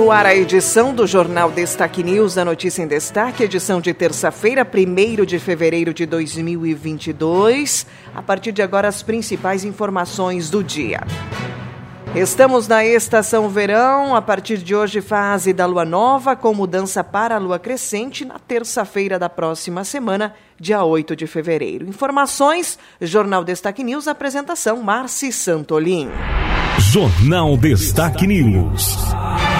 No ar, a edição do Jornal Destaque News, a notícia em destaque, edição de terça-feira, 1 de fevereiro de 2022. A partir de agora, as principais informações do dia. Estamos na estação verão, a partir de hoje, fase da lua nova, com mudança para a lua crescente na terça-feira da próxima semana, dia 8 de fevereiro. Informações: Jornal Destaque News, apresentação Marci Santolin. Jornal Destaque News.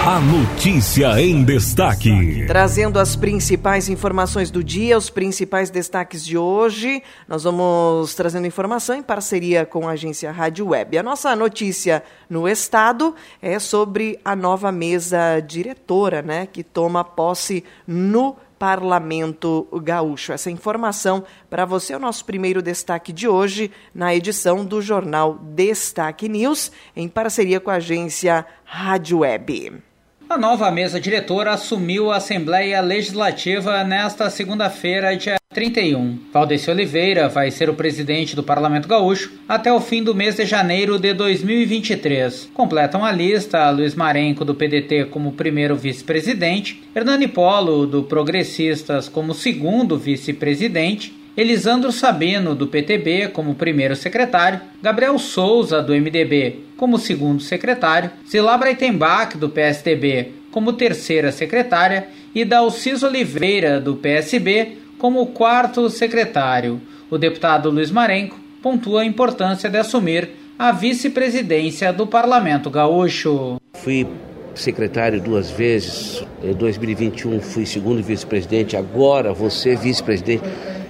A notícia em destaque. Trazendo as principais informações do dia, os principais destaques de hoje. Nós vamos trazendo informação em parceria com a agência Rádio Web. A nossa notícia no estado é sobre a nova mesa diretora, né, que toma posse no Parlamento Gaúcho. Essa informação para você é o nosso primeiro destaque de hoje na edição do jornal Destaque News, em parceria com a agência Rádio Web. A nova mesa diretora assumiu a Assembleia Legislativa nesta segunda-feira, dia 31. Valdeci Oliveira vai ser o presidente do Parlamento Gaúcho até o fim do mês de janeiro de 2023. Completam a lista Luiz Marenco, do PDT, como primeiro vice-presidente, Hernani Polo, do Progressistas, como segundo vice-presidente, Elisandro Sabino, do PTB, como primeiro secretário, Gabriel Souza, do MDB, como segundo secretário, Zilá Breitenbach, do PSDB, como terceira secretária, e Dalcis Oliveira, do PSB, como quarto secretário. O deputado Luiz Marenco pontua a importância de assumir a vice-presidência do Parlamento Gaúcho. Fui secretário duas vezes, em 2021 fui segundo vice-presidente, agora você vice-presidente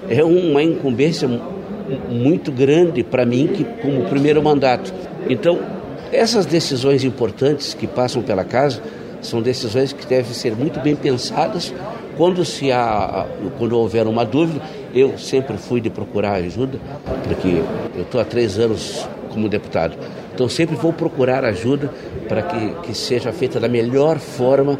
é uma incumbência muito grande para mim que como primeiro mandato. Então, essas decisões importantes que passam pela casa são decisões que devem ser muito bem pensadas. Quando se há, quando houver uma dúvida, eu sempre fui de procurar ajuda, porque eu estou há três anos como deputado. Então sempre vou procurar ajuda para que, que seja feita da melhor forma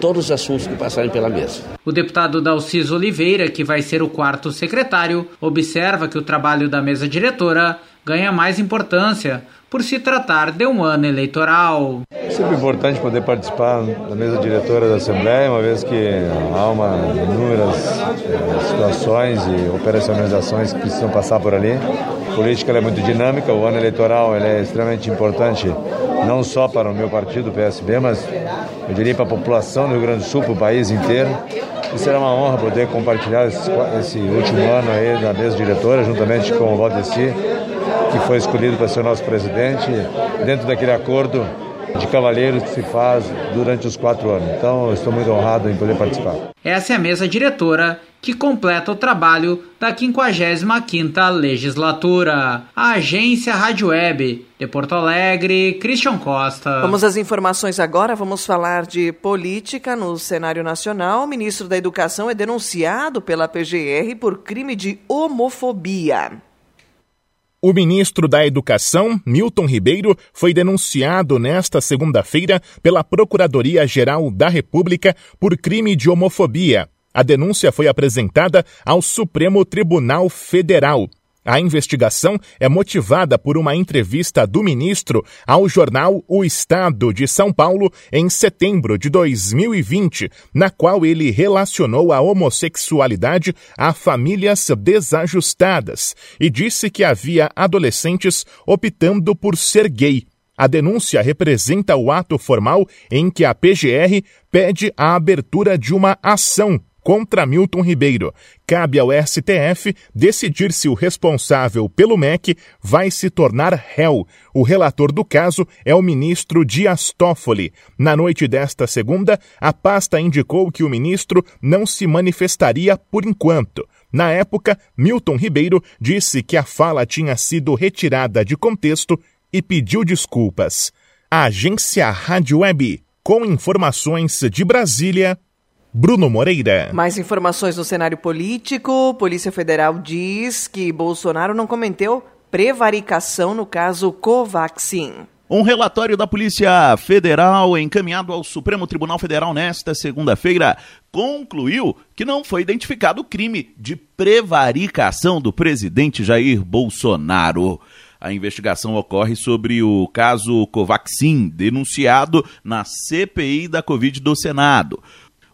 todos os assuntos que passarem pela mesa. O deputado Dalcis Oliveira, que vai ser o quarto secretário, observa que o trabalho da mesa diretora ganha mais importância por se tratar de um ano eleitoral. É sempre importante poder participar da mesa diretora da Assembleia, uma vez que há uma inúmeras eh, situações e operacionalizações que precisam passar por ali. A política é muito dinâmica, o ano eleitoral é extremamente importante, não só para o meu partido, o PSB, mas eu diria para a população do Rio Grande do Sul, para o país inteiro. E será uma honra poder compartilhar esse, esse último ano aí na mesa diretora, juntamente com o Valdeci, que foi escolhido para ser nosso presidente, dentro daquele acordo de cavalheiros que se faz durante os quatro anos. Então, estou muito honrado em poder participar. Essa é a mesa diretora que completa o trabalho da 55ª legislatura. A agência Rádio Web de Porto Alegre, Christian Costa. Vamos às informações agora, vamos falar de política no cenário nacional. O ministro da Educação é denunciado pela PGR por crime de homofobia. O ministro da Educação, Milton Ribeiro, foi denunciado nesta segunda-feira pela Procuradoria-Geral da República por crime de homofobia. A denúncia foi apresentada ao Supremo Tribunal Federal. A investigação é motivada por uma entrevista do ministro ao jornal O Estado de São Paulo em setembro de 2020, na qual ele relacionou a homossexualidade a famílias desajustadas e disse que havia adolescentes optando por ser gay. A denúncia representa o ato formal em que a PGR pede a abertura de uma ação contra Milton Ribeiro. Cabe ao STF decidir se o responsável pelo MEC vai se tornar réu. O relator do caso é o ministro Dias Toffoli. Na noite desta segunda, a pasta indicou que o ministro não se manifestaria por enquanto. Na época, Milton Ribeiro disse que a fala tinha sido retirada de contexto e pediu desculpas. A agência Rádio Web, com informações de Brasília, Bruno Moreira. Mais informações no cenário político. Polícia Federal diz que Bolsonaro não cometeu prevaricação no caso Covaxin. Um relatório da Polícia Federal encaminhado ao Supremo Tribunal Federal nesta segunda-feira concluiu que não foi identificado o crime de prevaricação do presidente Jair Bolsonaro. A investigação ocorre sobre o caso Covaxin, denunciado na CPI da Covid do Senado.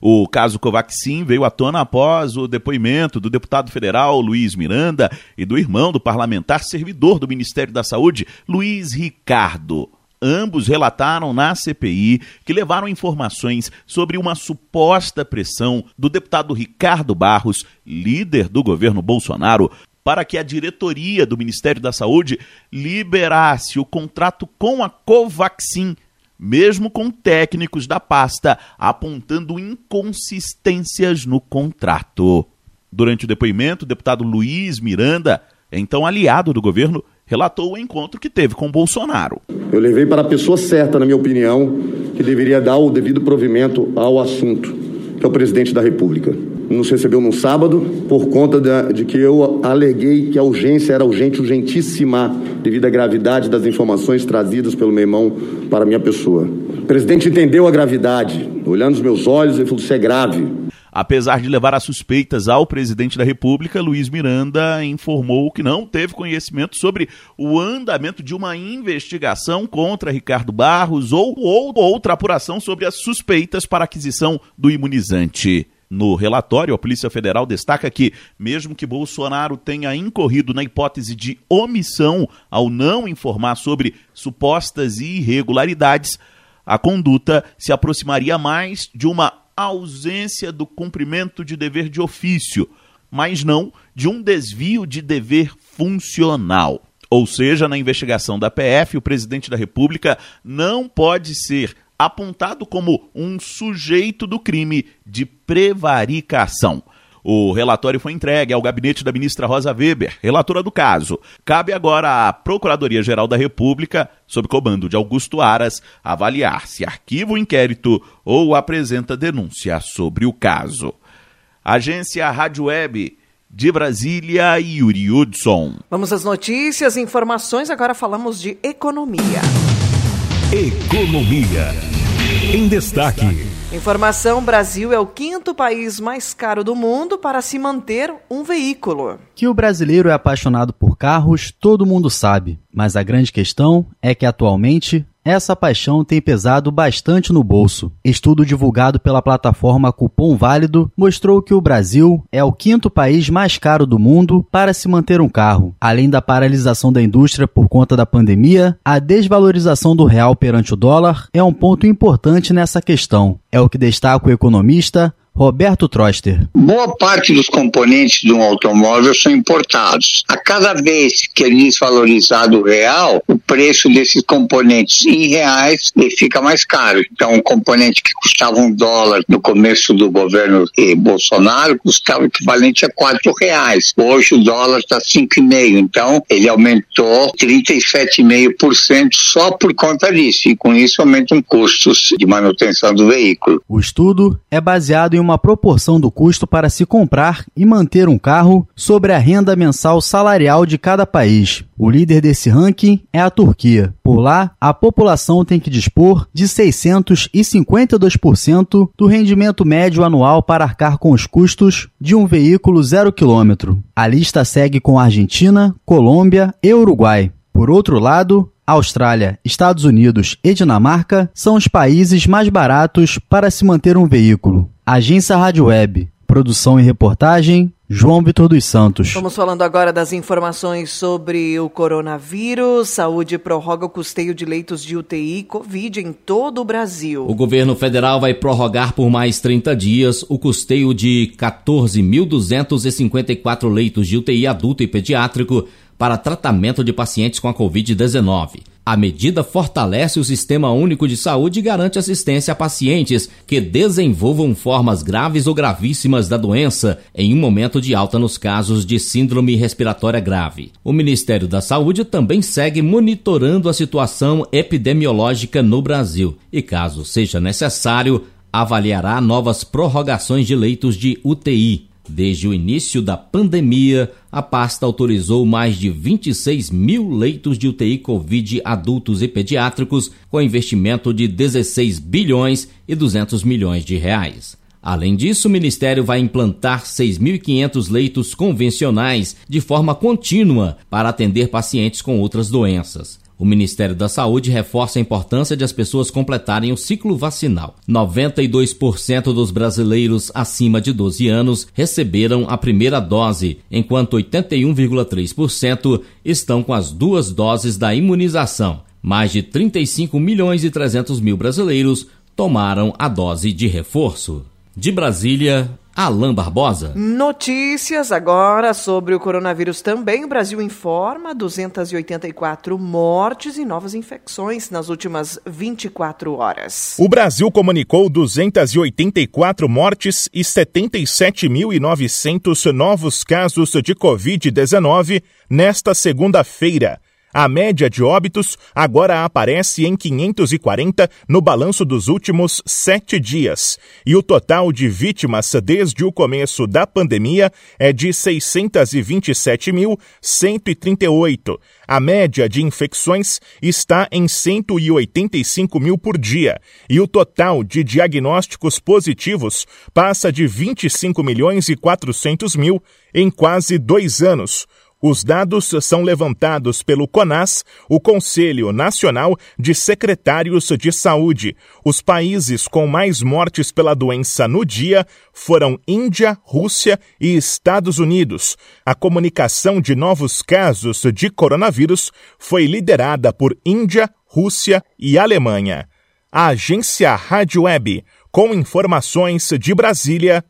O caso Covaxin veio à tona após o depoimento do deputado federal Luiz Miranda e do irmão do parlamentar servidor do Ministério da Saúde, Luiz Ricardo. Ambos relataram na CPI que levaram informações sobre uma suposta pressão do deputado Ricardo Barros, líder do governo Bolsonaro, para que a diretoria do Ministério da Saúde liberasse o contrato com a Covaxin mesmo com técnicos da pasta apontando inconsistências no contrato. Durante o depoimento, o deputado Luiz Miranda, então aliado do governo, relatou o encontro que teve com Bolsonaro. Eu levei para a pessoa certa, na minha opinião, que deveria dar o devido provimento ao assunto, que é o presidente da República. Nos recebeu num sábado, por conta de, que eu aleguei que a urgência era urgente, urgentíssima, devido à gravidade das informações trazidas pelo meu irmão para minha pessoa. O presidente entendeu a gravidade, olhando os meus olhos, ele falou: Isso é grave. Apesar de levar as suspeitas ao presidente da República, Luiz Miranda informou que não teve conhecimento sobre o andamento de uma investigação contra Ricardo Barros ou, ou outra apuração sobre as suspeitas para aquisição do imunizante. No relatório, a Polícia Federal destaca que, mesmo que Bolsonaro tenha incorrido na hipótese de omissão ao não informar sobre supostas irregularidades, a conduta se aproximaria mais de uma ausência do cumprimento de dever de ofício, mas não de um desvio de dever funcional. Ou seja, na investigação da PF, o presidente da República não pode ser apontado como um sujeito do crime de prevaricação. O relatório foi entregue ao gabinete da ministra Rosa Weber, relatora do caso. Cabe agora à Procuradoria-Geral da República, sob comando de Augusto Aras, avaliar se arquiva o inquérito ou apresenta denúncia sobre o caso. Agência Rádio Web de Brasília, Yuri Hudson. Vamos às notícias e informações, agora falamos de economia. Economia. Em destaque. Informação: Brasil é o quinto país mais caro do mundo para se manter um veículo. Que o brasileiro é apaixonado por carros, todo mundo sabe. Mas a grande questão é que atualmente essa paixão tem pesado bastante no bolso. Estudo divulgado pela plataforma Cupom Válido mostrou que o Brasil é o quinto país mais caro do mundo para se manter um carro. Além da paralisação da indústria por conta da pandemia, a desvalorização do real perante o dólar é um ponto importante nessa questão. É o que destaca o economista Roberto Troster. Boa parte dos componentes de um automóvel são importados. A cada vez que é desvalorizado o real, o preço desses componentes em reais fica mais caro. Então, um componente que custava um dólar no começo do governo eh, Bolsonaro custava equivalente a quatro reais. Hoje o dólar está cinco e meio. Então, ele aumentou 37,5% só por conta disso. E com isso aumentam custos de manutenção do veículo. O estudo é baseado em uma proporção do custo para se comprar e manter um carro sobre a renda mensal salarial de cada país. O líder desse ranking é a Turquia. Por lá, a população tem que dispor de 652% do rendimento médio anual para arcar com os custos de um veículo zero quilômetro. A lista segue com Argentina, Colômbia e Uruguai. Por outro lado, Austrália, Estados Unidos e Dinamarca são os países mais baratos para se manter um veículo. Agência Rádio Web. Produção e reportagem João Vitor dos Santos. Vamos falando agora das informações sobre o coronavírus. Saúde prorroga o custeio de leitos de UTI Covid em todo o Brasil. O governo federal vai prorrogar por mais 30 dias o custeio de 14.254 leitos de UTI adulto e pediátrico para tratamento de pacientes com a Covid-19. A medida fortalece o Sistema Único de Saúde e garante assistência a pacientes que desenvolvam formas graves ou gravíssimas da doença em um momento de alta nos casos de síndrome respiratória grave. O Ministério da Saúde também segue monitorando a situação epidemiológica no Brasil e, caso seja necessário, avaliará novas prorrogações de leitos de UTI. Desde o início da pandemia, a pasta autorizou mais de 26 mil leitos de UTI Covid adultos e pediátricos, com investimento de 16 bilhões e 200 milhões de reais. Além disso, o Ministério vai implantar 6.500 leitos convencionais de forma contínua para atender pacientes com outras doenças. O Ministério da Saúde reforça a importância de as pessoas completarem o ciclo vacinal. 92% dos brasileiros acima de 12 anos receberam a primeira dose, enquanto 81,3% estão com as duas doses da imunização. Mais de 35 milhões e 300 mil brasileiros tomaram a dose de reforço. De Brasília, Alain Barbosa. Notícias agora sobre o coronavírus também. O Brasil informa 284 mortes e novas infecções nas últimas 24 horas. O Brasil comunicou 284 mortes e 77.900 novos casos de Covid-19 nesta segunda-feira. A média de óbitos agora aparece em 540 no balanço dos últimos sete dias, e o total de vítimas desde o começo da pandemia é de 627.138. A média de infecções está em 185 mil por dia, e o total de diagnósticos positivos passa de 25 milhões e 400 mil em quase dois anos os dados são levantados pelo CONAS, o Conselho Nacional de Secretários de Saúde. Os países com mais mortes pela doença no dia foram Índia, Rússia e Estados Unidos. A comunicação de novos casos de coronavírus foi liderada por Índia, Rússia e Alemanha. A agência Rádio Web, com informações de Brasília,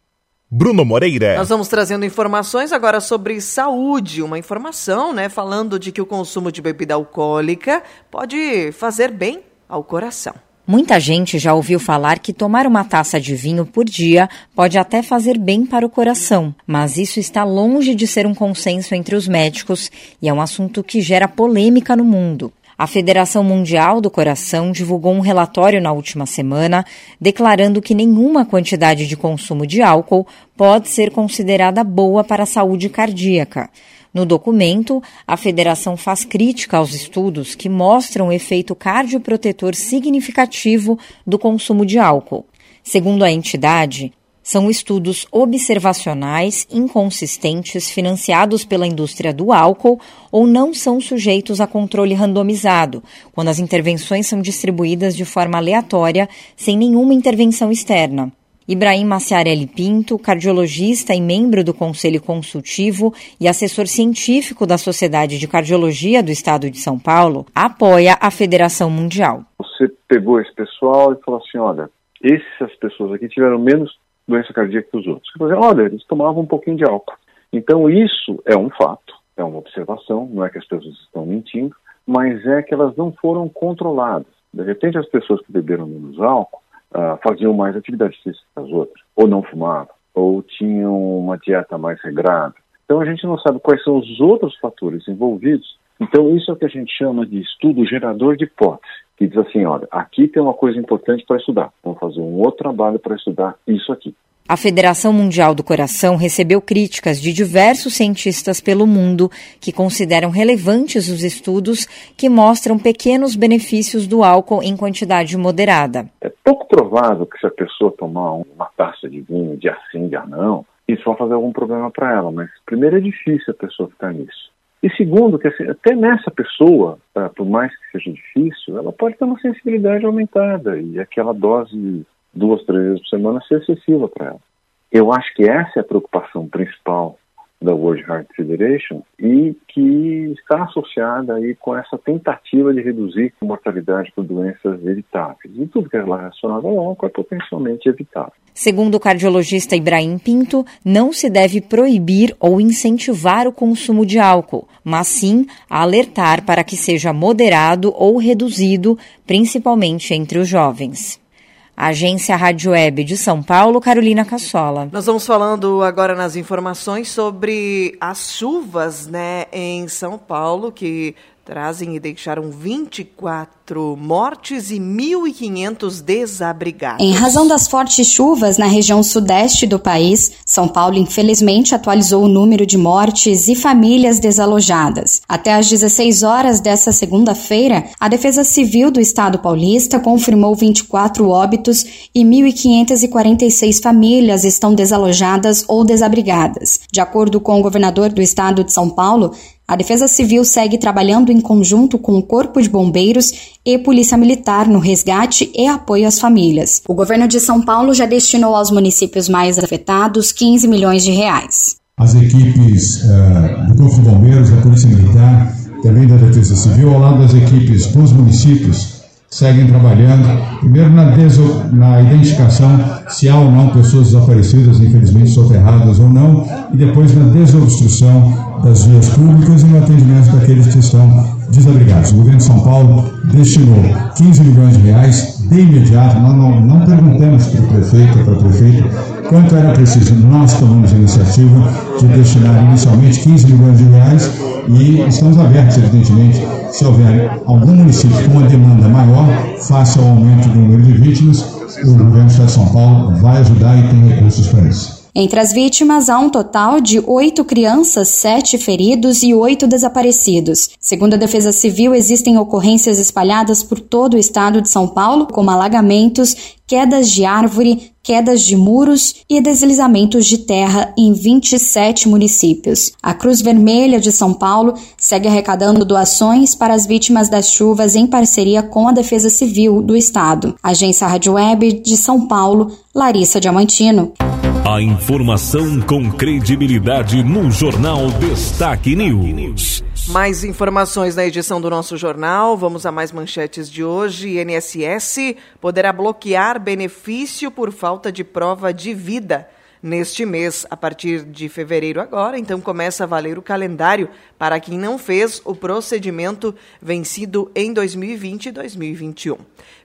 Bruno Moreira. Nós vamos trazendo informações agora sobre saúde, uma informação, né, falando de que o consumo de bebida alcoólica pode fazer bem ao coração. Muita gente já ouviu falar que tomar uma taça de vinho por dia pode até fazer bem para o coração, mas isso está longe de ser um consenso entre os médicos e é um assunto que gera polêmica no mundo. A Federação Mundial do Coração divulgou um relatório na última semana declarando que nenhuma quantidade de consumo de álcool pode ser considerada boa para a saúde cardíaca. No documento, a federação faz crítica aos estudos que mostram o efeito cardioprotetor significativo do consumo de álcool. Segundo a entidade, são estudos observacionais inconsistentes financiados pela indústria do álcool ou não são sujeitos a controle randomizado, quando as intervenções são distribuídas de forma aleatória, sem nenhuma intervenção externa. Ibrahim Maciarelli Pinto, cardiologista e membro do Conselho Consultivo e assessor científico da Sociedade de Cardiologia do Estado de São Paulo, apoia a Federação Mundial. Você pegou esse pessoal e falou assim: olha, essas pessoas aqui tiveram menos doença cardíaca que os outros. Dizer, olha, eles tomavam um pouquinho de álcool. Então isso é um fato, é uma observação, não é que as pessoas estão mentindo, mas é que elas não foram controladas. De repente as pessoas que beberam menos álcool uh, faziam mais atividade física que as outras, ou não fumavam, ou tinham uma dieta mais regrada. Então a gente não sabe quais são os outros fatores envolvidos. Então isso é o que a gente chama de estudo gerador de hipótese que diz assim: olha, aqui tem uma coisa importante para estudar, vamos fazer um outro trabalho para estudar isso aqui. A Federação Mundial do Coração recebeu críticas de diversos cientistas pelo mundo que consideram relevantes os estudos que mostram pequenos benefícios do álcool em quantidade moderada. É pouco provável que se a pessoa tomar uma taça de vinho dia sim, dia não, isso vai fazer algum problema para ela, mas primeiro é difícil a pessoa ficar nisso. E segundo, que assim, até nessa pessoa, tá, por mais que seja difícil, ela pode ter uma sensibilidade aumentada e aquela dose duas, três vezes por semana ser excessiva para ela. Eu acho que essa é a preocupação principal da World Heart Federation e que está associada aí com essa tentativa de reduzir a mortalidade por doenças evitáveis. E tudo que é relacionado ao álcool é potencialmente evitável. Segundo o cardiologista Ibrahim Pinto, não se deve proibir ou incentivar o consumo de álcool, mas sim alertar para que seja moderado ou reduzido, principalmente entre os jovens. Agência Rádio Web de São Paulo, Carolina Cassola. Nós vamos falando agora nas informações sobre as chuvas, né, em São Paulo, que trazem e deixaram 24 mortes e 1.500 desabrigados. Em razão das fortes chuvas na região sudeste do país, São Paulo infelizmente atualizou o número de mortes e famílias desalojadas. Até às 16 horas dessa segunda-feira, a Defesa Civil do Estado paulista confirmou 24 óbitos e 1.546 famílias estão desalojadas ou desabrigadas. De acordo com o governador do estado de São Paulo, a Defesa Civil segue trabalhando em conjunto com o Corpo de Bombeiros e Polícia Militar no resgate e apoio às famílias. O governo de São Paulo já destinou aos municípios mais afetados 15 milhões de reais. As equipes uh, do Corpo de Bombeiros, da Polícia Militar, também da Defesa Civil, ao lado das equipes dos municípios, seguem trabalhando, primeiro na, na, identificação se há ou não pessoas desaparecidas, infelizmente soterradas ou não, e depois na desobstrução das vias públicas e no atendimento daqueles que estão desabrigados. O governo de São Paulo destinou 15 milhões de reais de imediato, nós não, não perguntamos para o prefeito para a prefeita quanto era preciso. Nós tomamos a iniciativa de destinar inicialmente 15 milhões de reais e estamos abertos, evidentemente, se houver algum município com uma demanda maior, face ao aumento do número de vítimas, o governo do Estado de São Paulo vai ajudar e tem recursos para isso. Entre as vítimas, há um total de oito crianças, sete feridos e oito desaparecidos. Segundo a Defesa Civil, existem ocorrências espalhadas por todo o estado de São Paulo, como alagamentos, quedas de árvore, quedas de muros e deslizamentos de terra em 27 municípios. A Cruz Vermelha de São Paulo segue arrecadando doações para as vítimas das chuvas em parceria com a Defesa Civil do Estado. Agência Rádio Web de São Paulo, Larissa Diamantino. A informação com credibilidade no Jornal Destaque News. Mais informações na edição do nosso jornal. Vamos a mais manchetes de hoje. INSS poderá bloquear benefício por falta de prova de vida neste mês, a partir de fevereiro agora, então começa a valer o calendário para quem não fez o procedimento vencido em 2020 e 2021.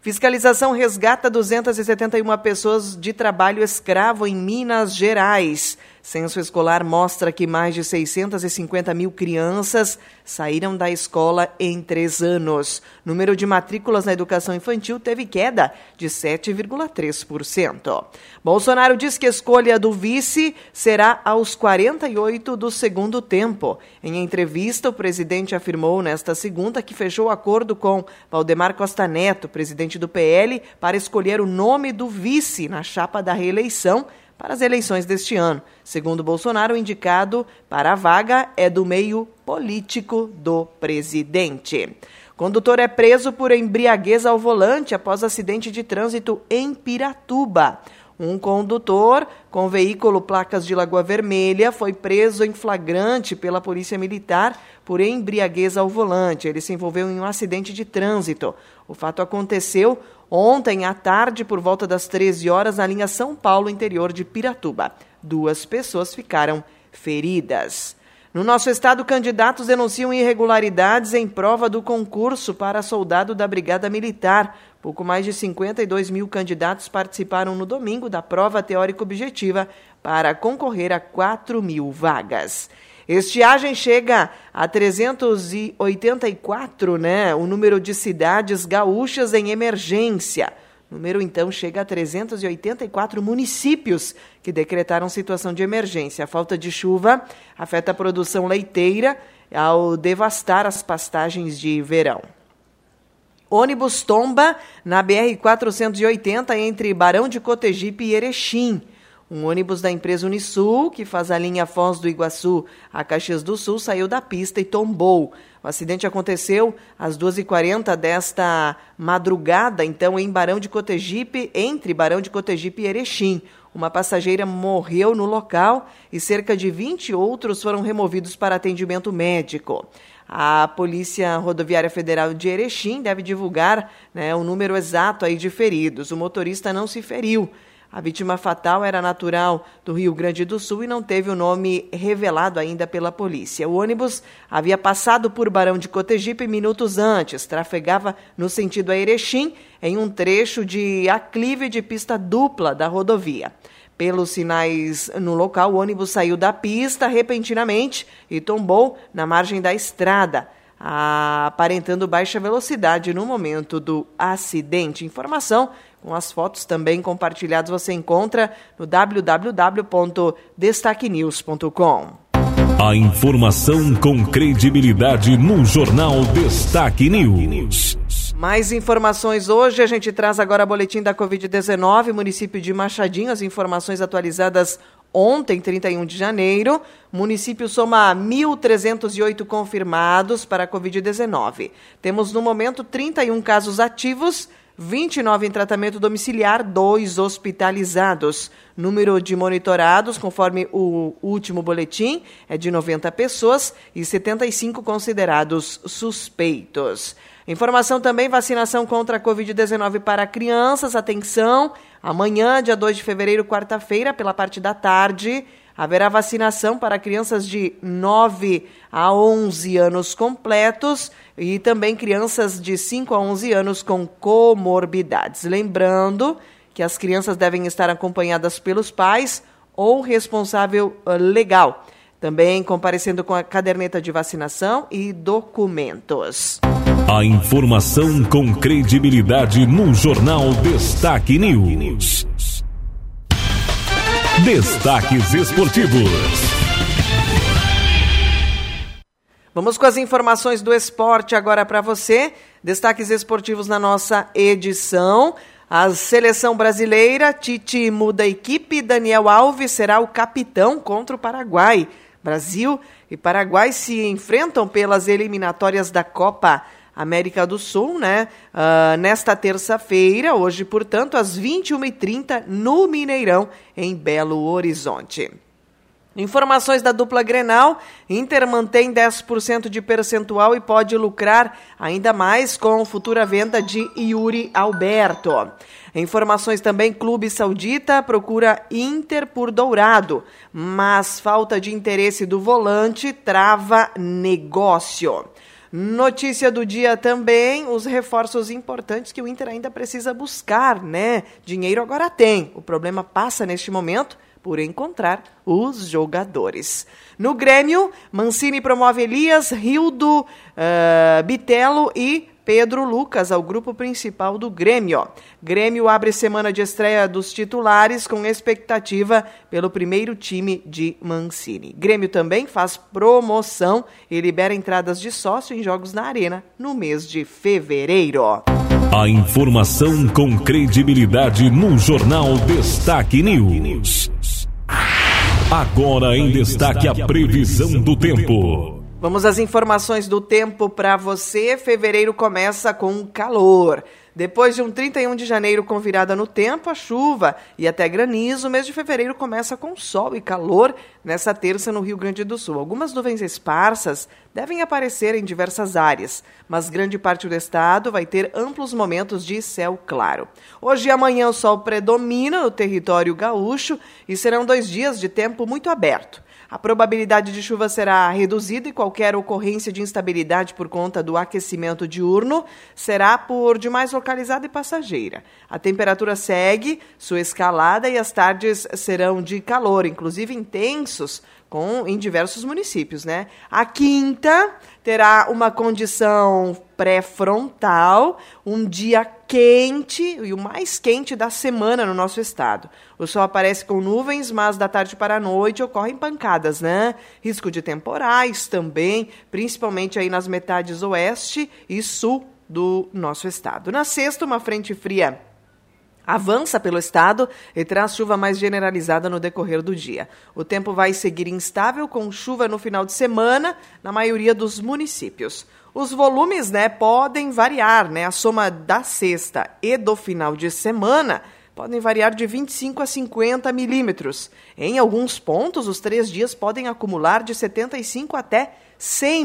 Fiscalização resgata 271 pessoas de trabalho escravo em Minas Gerais. Censo escolar mostra que mais de 650 mil crianças saíram da escola em três anos. Número de matrículas na educação infantil teve queda de 7,3%. Bolsonaro diz que a escolha do vice será aos 48 do segundo tempo. Em entrevista, o presidente afirmou nesta segunda que fechou acordo com Valdemar Costa Neto, presidente do PL, para escolher o nome do vice na chapa da reeleição para as eleições deste ano. Segundo Bolsonaro, o indicado para a vaga é do meio político do presidente. Condutor é preso por embriaguez ao volante após acidente de trânsito em Piratuba. Um condutor com veículo placas de Lagoa Vermelha foi preso em flagrante pela Polícia Militar por embriaguez ao volante. Ele se envolveu em um acidente de trânsito. O fato aconteceu ontem à tarde, por volta das 13 horas, na linha São Paulo, interior de Piratuba. Duas pessoas ficaram feridas. No nosso estado, candidatos denunciam irregularidades em prova do concurso para soldado da Brigada Militar. Pouco mais de 52 mil candidatos participaram no domingo da prova teórica objetiva para concorrer a 4 mil vagas. Estiagem chega a 384, né? O número de cidades gaúchas em emergência. O número então chega a 384 municípios que decretaram situação de emergência. A falta de chuva afeta a produção leiteira ao devastar as pastagens de verão. Ônibus tomba na BR-480 entre Barão de Cotegipe e Erechim. Um ônibus da empresa Unisul, que faz a linha Foz do Iguaçu a Caxias do Sul, saiu da pista e tombou. O acidente aconteceu às 2h40 desta madrugada, então, em Barão de Cotegipe, entre Barão de Cotegipe e Erechim. Uma passageira morreu no local e cerca de 20 outros foram removidos para atendimento médico. A Polícia Rodoviária Federal de Erechim deve divulgar né, o número exato aí de feridos. O motorista não se feriu. A vítima fatal era natural do Rio Grande do Sul e não teve o nome revelado ainda pela polícia. O ônibus havia passado por Barão de Cotegipe minutos antes, trafegava no sentido a Erechim, em um trecho de aclive de pista dupla da rodovia. Pelos sinais no local, o ônibus saiu da pista repentinamente e tombou na margem da estrada. aparentando baixa velocidade no momento do acidente. Informação com as fotos também compartilhadas você encontra no www.destaquenews.com. A informação com credibilidade no Jornal Destaque News. Mais informações hoje, a gente traz agora o boletim da Covid-19, município de Machadinho, as informações atualizadas ontem, 31 de janeiro. Município soma 1.308 confirmados para a Covid-19. Temos no momento 31 casos ativos 29 em tratamento domiciliar, 2 hospitalizados. Número de monitorados, conforme o último boletim, é de 90 pessoas e 75 considerados suspeitos. Informação também: vacinação contra a Covid-19 para crianças. Atenção, amanhã, dia 2 de fevereiro, quarta-feira, pela parte da tarde Haverá vacinação para crianças de 9 a 11 anos completos e também crianças de 5 a 11 anos com comorbidades. Lembrando que as crianças devem estar acompanhadas pelos pais ou responsável legal. Também comparecendo com a caderneta de vacinação e documentos. A informação com credibilidade no Jornal Destaque News. Destaques esportivos. Vamos com as informações do esporte agora para você. Destaques esportivos na nossa edição. A seleção brasileira, Tite muda a equipe, Daniel Alves será o capitão contra o Paraguai. Brasil e Paraguai se enfrentam pelas eliminatórias da Copa América do Sul, né? Uh, nesta terça-feira, hoje, portanto, às 21h30, no Mineirão, em Belo Horizonte. Informações da dupla Grenal: Inter mantém 10% de percentual e pode lucrar ainda mais com futura venda de Yuri Alberto. Informações também: Clube Saudita procura Inter por Dourado, mas falta de interesse do volante trava negócio. Notícia do dia também, os reforços importantes que o Inter ainda precisa buscar, né? Dinheiro agora tem. O problema passa neste momento por encontrar os jogadores. No Grêmio, Mancini promove Elias, Rildo, uh, Bitelo e Pedro Lucas ao grupo principal do Grêmio. Grêmio abre semana de estreia dos titulares com expectativa pelo primeiro time de Mancini. Grêmio também faz promoção e libera entradas de sócio em jogos na Arena no mês de fevereiro. A informação com credibilidade no Jornal Destaque News. Agora em destaque a previsão do tempo. Vamos às informações do tempo para você. Fevereiro começa com calor. Depois de um 31 de janeiro com virada no tempo, a chuva e até granizo, o mês de fevereiro começa com sol e calor nessa terça no Rio Grande do Sul. Algumas nuvens esparsas devem aparecer em diversas áreas, mas grande parte do estado vai ter amplos momentos de céu claro. Hoje e amanhã o sol predomina no território gaúcho e serão dois dias de tempo muito aberto. A probabilidade de chuva será reduzida e qualquer ocorrência de instabilidade por conta do aquecimento diurno será por demais localizada e passageira. A temperatura segue sua escalada e as tardes serão de calor, inclusive intensos, com, em diversos municípios, né? A quinta terá uma condição pré-frontal, um dia quente e o mais quente da semana no nosso estado. O sol aparece com nuvens, mas da tarde para a noite ocorrem pancadas, né? Risco de temporais também, principalmente aí nas metades oeste e sul do nosso estado. Na sexta, uma frente fria avança pelo estado e traz chuva mais generalizada no decorrer do dia. O tempo vai seguir instável, com chuva no final de semana na maioria dos municípios. Os volumes né, podem variar, né? A soma da sexta e do final de semana podem variar de 25 a 50 milímetros. Em alguns pontos, os três dias podem acumular de 75 até 100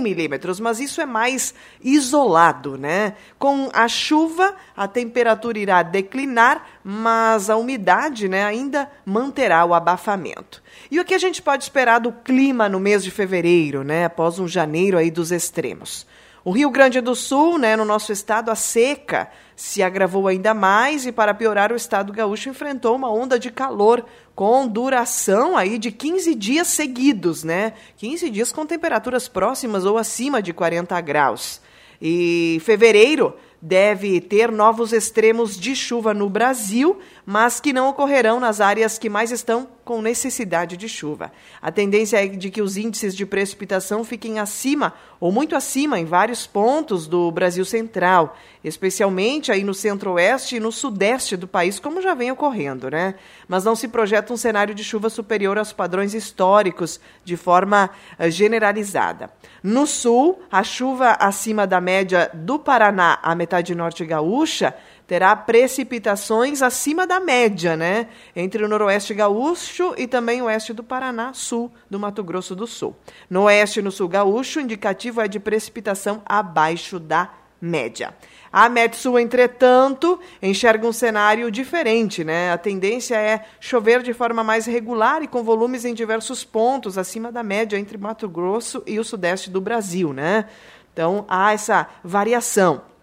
milímetros, mas isso é mais isolado, né? Com a chuva, a temperatura irá declinar, mas a umidade né, ainda manterá o abafamento. E o que a gente pode esperar do clima no mês de fevereiro, né? Após um janeiro aí dos extremos? O Rio Grande do Sul, né, no nosso estado, a seca se agravou ainda mais e para piorar o estado gaúcho enfrentou uma onda de calor com duração aí de 15 dias seguidos, né? 15 dias com temperaturas próximas ou acima de 40 graus. E fevereiro deve ter novos extremos de chuva no Brasil, mas que não ocorrerão nas áreas que mais estão com necessidade de chuva. A tendência é de que os índices de precipitação fiquem acima ou muito acima em vários pontos do Brasil Central, especialmente aí no centro-oeste e no sudeste do país, como já vem ocorrendo, né? Mas não se projeta um cenário de chuva superior aos padrões históricos de forma eh, generalizada. No sul, a chuva acima da média do Paraná à metade norte gaúcha terá precipitações acima da média, né? Entre o noroeste gaúcho e também o oeste do Paraná, sul do Mato Grosso do Sul. No oeste e no sul gaúcho, o indicativo é de precipitação abaixo da média. A Metsul, entretanto, enxerga um cenário diferente, né? A tendência é chover de forma mais regular e com volumes em diversos pontos acima da média entre Mato Grosso e o sudeste do Brasil, né? Então, há essa variação.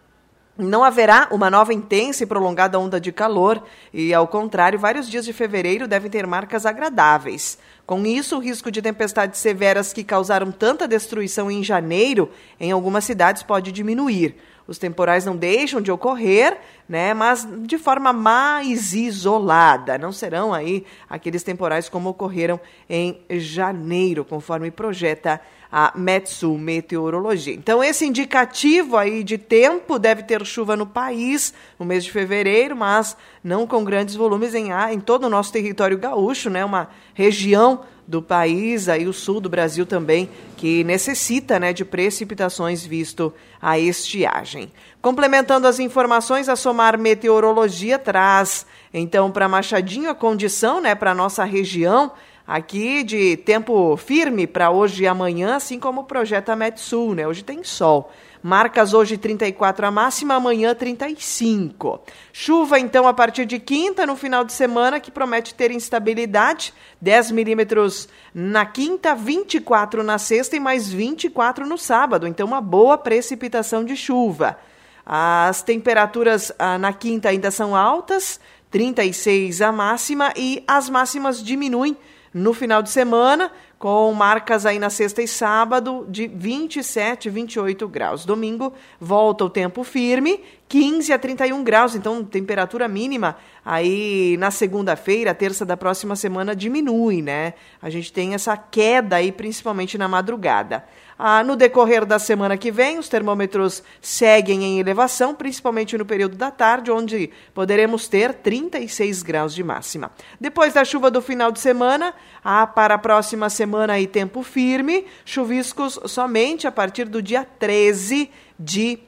Não haverá uma nova intensa e prolongada onda de calor, e, ao contrário, vários dias de fevereiro devem ter marcas agradáveis. Com isso, o risco de tempestades severas que causaram tanta destruição em janeiro em algumas cidades pode diminuir. Os temporais não deixam de ocorrer, né, mas de forma mais isolada. Não serão aí aqueles temporais como ocorreram em janeiro, conforme projeta a Metsu Meteorologia. Então, esse indicativo aí de tempo deve ter chuva no país no mês de fevereiro, mas não com grandes volumes em, em todo o nosso território gaúcho, né? Uma região do país, aí o sul do Brasil também, que necessita né, de precipitações visto a estiagem. Complementando as informações, a Somar Meteorologia traz então para Machadinho a condição né, para a nossa região aqui de tempo firme para hoje e amanhã, assim como o projeto Metsul, né? Hoje tem sol. Marcas hoje 34 a máxima, amanhã 35. Chuva, então, a partir de quinta, no final de semana, que promete ter instabilidade. 10 milímetros na quinta, 24 na sexta e mais 24 no sábado. Então, uma boa precipitação de chuva. As temperaturas ah, na quinta ainda são altas, 36 a máxima, e as máximas diminuem no final de semana, com marcas aí na sexta e sábado de 27, 28 graus. Domingo volta o tempo firme, 15 a 31 graus, então temperatura mínima aí na segunda-feira, terça da próxima semana diminui, né? A gente tem essa queda aí principalmente na madrugada. Ah, no decorrer da semana que vem, os termômetros seguem em elevação, principalmente no período da tarde, onde poderemos ter 36 graus de máxima. Depois da chuva do final de semana, há para a próxima semana aí tempo firme, chuviscos somente a partir do dia 13 de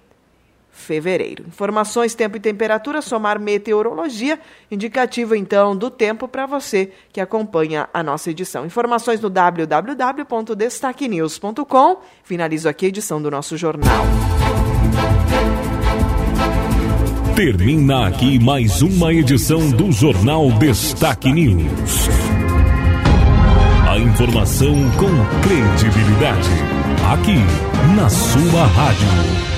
fevereiro. Informações, tempo e temperatura, somar meteorologia, indicativo então do tempo para você que acompanha a nossa edição. Informações no www.destaquenews.com. Finalizo aqui a edição do nosso jornal. Termina aqui mais uma edição do Jornal Destaque News. A informação com credibilidade. Aqui, na sua rádio.